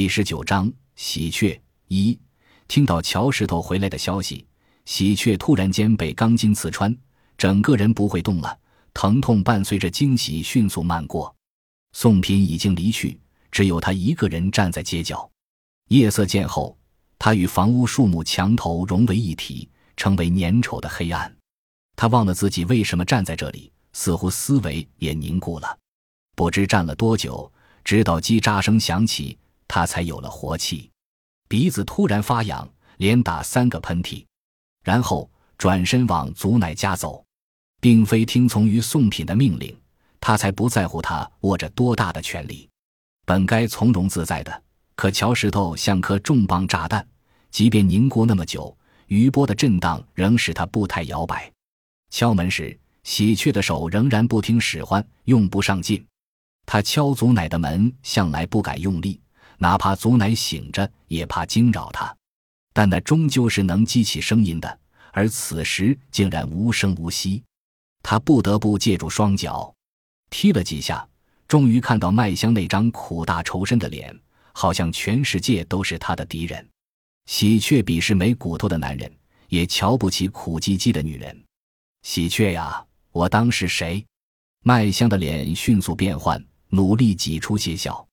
第十九章喜鹊一。听到乔石头回来的消息，喜鹊突然间被钢筋刺穿，整个人不会动了，疼痛伴随着惊喜迅速漫过。宋平已经离去，只有他一个人站在街角。夜色渐厚，他与房屋树木墙头融为一体，成为粘稠的黑暗。他忘了自己为什么站在这里，似乎思维也凝固了。不知站了多久，直到叽喳声响起，他才有了活气，鼻子突然发痒，连打三个喷嚏，然后转身往祖奶家走，并非听从于宋品的命令，他才不在乎他握着多大的权力，本该从容自在的，可乔石头像颗重磅炸弹，即便凝固那么久，余波的震荡仍使他步态摇摆。敲门时，喜鹊的手仍然不听使唤，用不上劲。他敲祖奶的门，向来不敢用力，哪怕祖奶醒着，也怕惊扰他。但那终究是能激起声音的，而此时竟然无声无息。他不得不借助双脚踢了几下，终于看到麦香那张苦大仇深的脸，好像全世界都是他的敌人。喜鹊鄙视没骨头的男人，也瞧不起苦唧唧的女人。喜鹊呀，我当是谁？麦香的脸迅速变换。努力挤出些笑，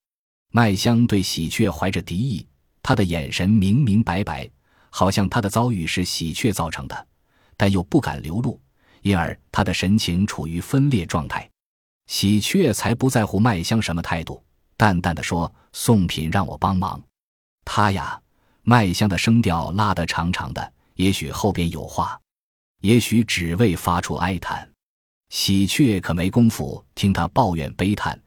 麦香对喜鹊怀着敌意，他的眼神明明白白，好像他的遭遇是喜鹊造成的，但又不敢流露，因而他的神情处于分裂状态。喜鹊才不在乎麦香什么态度，淡淡的说：“宋品让我帮忙。”他呀，麦香的声调拉得长长的，也许后边有话，也许只为发出哀叹。喜鹊可没工夫听他抱怨悲叹。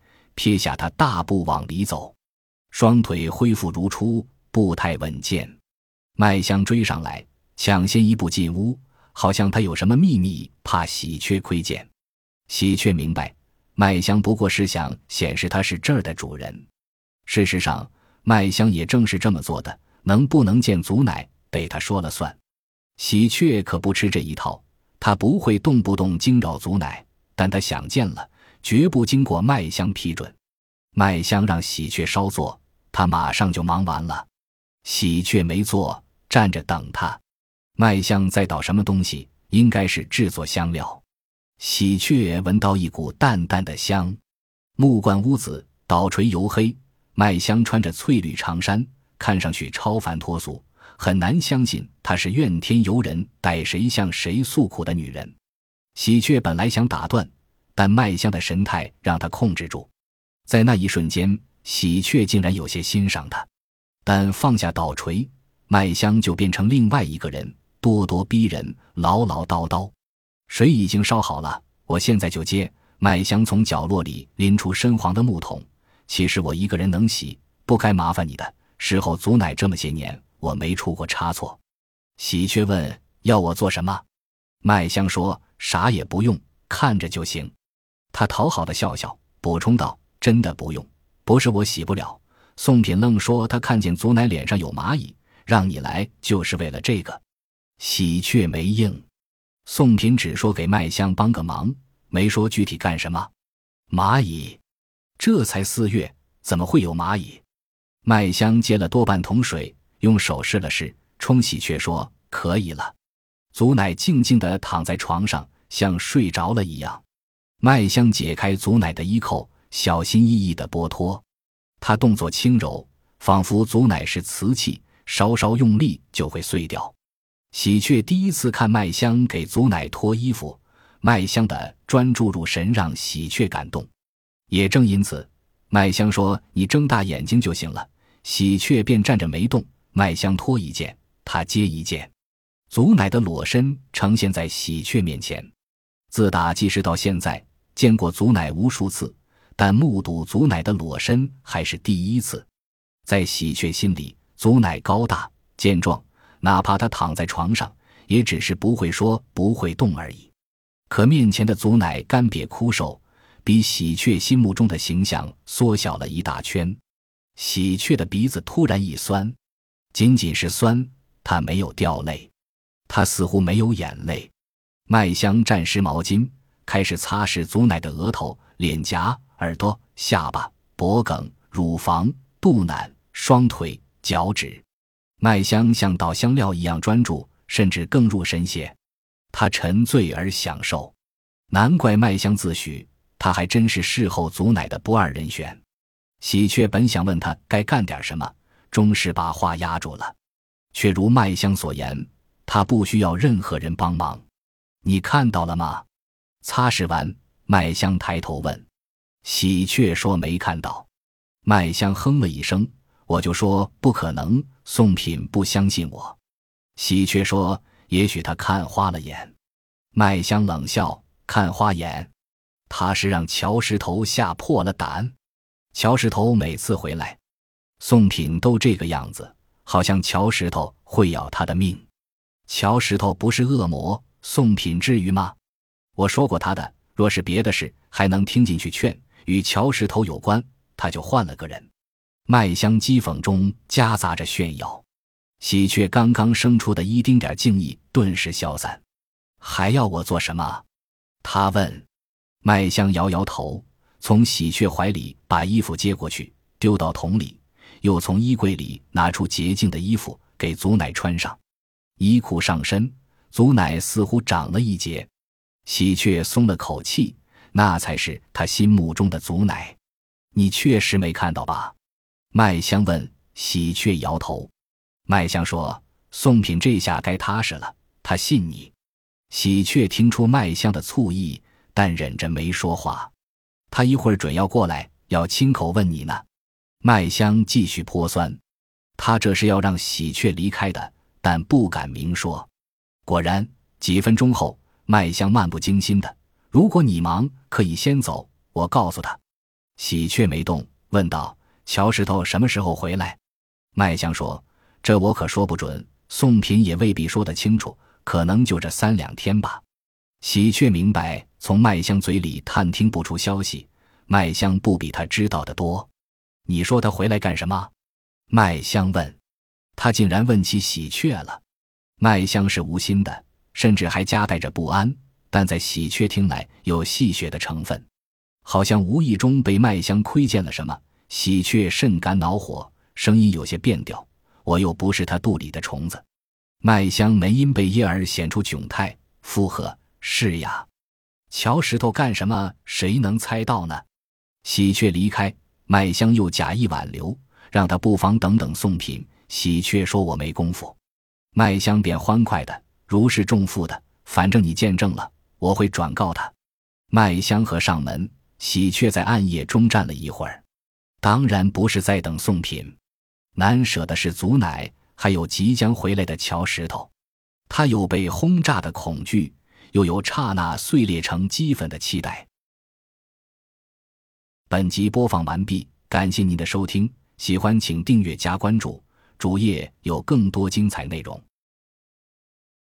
撇下他，大步往里走，双腿恢复如初，步态稳健。麦香追上来，抢先一步进屋，好像他有什么秘密，怕喜鹊窥见。喜鹊明白，麦香不过是想显示他是这儿的主人。事实上，麦香也正是这么做的。能不能见祖奶，被他说了算。喜鹊可不吃这一套，他不会动不动惊扰祖奶，但他想见了。绝不经过麦香批准，麦香让喜鹊稍坐，他马上就忙完了。喜鹊没坐，站着等他。麦香在捣什么东西？应该是制作香料。喜鹊闻到一股淡淡的香。木罐屋子，捣锤油黑。麦香穿着翠绿长衫，看上去超凡脱俗，很难相信她是怨天尤人、逮谁向谁诉苦的女人。喜鹊本来想打断。但麦香的神态让他控制住，在那一瞬间，喜鹊竟然有些欣赏他。但放下捣锤，麦香就变成另外一个人，咄咄逼人，唠唠叨叨。水已经烧好了，我现在就接。麦香从角落里拎出深黄的木桶。其实我一个人能洗，不该麻烦你的。事后祖奶这么些年，我没出过差错。喜鹊问：“要我做什么？”麦香说：“啥也不用，看着就行。”他讨好的笑笑，补充道：“真的不用，不是我洗不了。”宋品愣说：“他看见祖奶脸上有蚂蚁，让你来就是为了这个。”喜鹊没应。宋品只说给麦香帮个忙，没说具体干什么。蚂蚁？这才四月，怎么会有蚂蚁？麦香接了多半桶水，用手试了试，冲喜鹊说：“可以了。”祖奶静静地躺在床上，像睡着了一样。麦香解开祖奶的衣扣，小心翼翼地剥脱。他动作轻柔，仿佛祖奶是瓷器，稍稍用力就会碎掉。喜鹊第一次看麦香给祖奶脱衣服，麦香的专注入神让喜鹊感动。也正因此，麦香说：“你睁大眼睛就行了。”喜鹊便站着没动。麦香脱一件，他接一件，祖奶的裸身呈现在喜鹊面前。自打记事到现在。见过祖奶无数次，但目睹祖奶的裸身还是第一次。在喜鹊心里，祖奶高大健壮，哪怕他躺在床上，也只是不会说、不会动而已。可面前的祖奶干瘪枯瘦，比喜鹊心目中的形象缩小了一大圈。喜鹊的鼻子突然一酸，仅仅是酸，他没有掉泪，他似乎没有眼泪。麦香蘸湿毛巾。开始擦拭祖奶的额头、脸颊、耳朵、下巴、脖颈、乳房、肚腩、双腿、脚趾。麦香像倒香料一样专注，甚至更入神些。他沉醉而享受，难怪麦香自诩他还真是事后祖奶的不二人选。喜鹊本想问他该干点什么，终是把话压住了，却如麦香所言，他不需要任何人帮忙。你看到了吗？擦拭完，麦香抬头问。喜鹊说没看到。麦香哼了一声，我就说不可能。宋品不相信我。喜鹊说。也许他看花了眼，麦香冷笑：“看花眼，他是让乔石头吓破了胆。乔石头每次回来，宋品都这个样子，好像乔石头会要他的命。乔石头不是恶魔，宋品至于吗？我说过他的，若是别的事，还能听进去劝；与乔石头有关，他就换了个人。”麦香讥讽中夹杂着炫耀。喜鹊刚刚生出的一丁点敬意顿时消散，还要我做什么？他问。麦香摇摇头，从喜鹊怀里把衣服接过去，丢到桶里，又从衣柜里拿出洁净的衣服给祖奶穿上。衣裤上身，祖奶似乎长了一截。喜鹊松了口气，那才是他心目中的祖奶。你确实没看到吧？麦香问。喜鹊摇头。麦香说：“宋品这下该踏实了，他信你。”喜鹊听出麦香的醋意，但忍着没说话。他一会儿准要过来，要亲口问你呢。麦香继续泼酸，他这是要让喜鹊离开的，但不敢明说。果然，几分钟后，麦香漫不经心的：“如果你忙，可以先走，我告诉他。”喜鹊没动，问道：“乔石头什么时候回来？”麦香说。这我可说不准，宋平也未必说得清楚，可能就这三两天吧。喜鹊明白，从麦香嘴里探听不出消息，麦香不比他知道的多。你说他回来干什么？麦香问。他竟然问起喜鹊了。麦香是无心的，甚至还夹带着不安，但在喜鹊听来有戏谑的成分，好像无意中被麦香窥见了什么。喜鹊甚感恼火，声音有些变调。我又不是他肚里的虫子，麦香没因被噎而显出窘态，附和：“是呀，瞧石头干什么？谁能猜到呢？”喜鹊离开，麦香又假意挽留，让他不妨等等送品。喜鹊说：“我没工夫。”麦香便欢快的如释重负的：“反正你见证了，我会转告他。”麦香和上门，喜鹊在暗夜中站了一会儿，当然不是在等送品。难舍的是祖奶，还有即将回来的乔石头。他有被轰炸的恐惧，又有刹那碎裂成齑粉的期待。本集播放完毕，感谢您的收听，喜欢请订阅加关注，主页有更多精彩内容。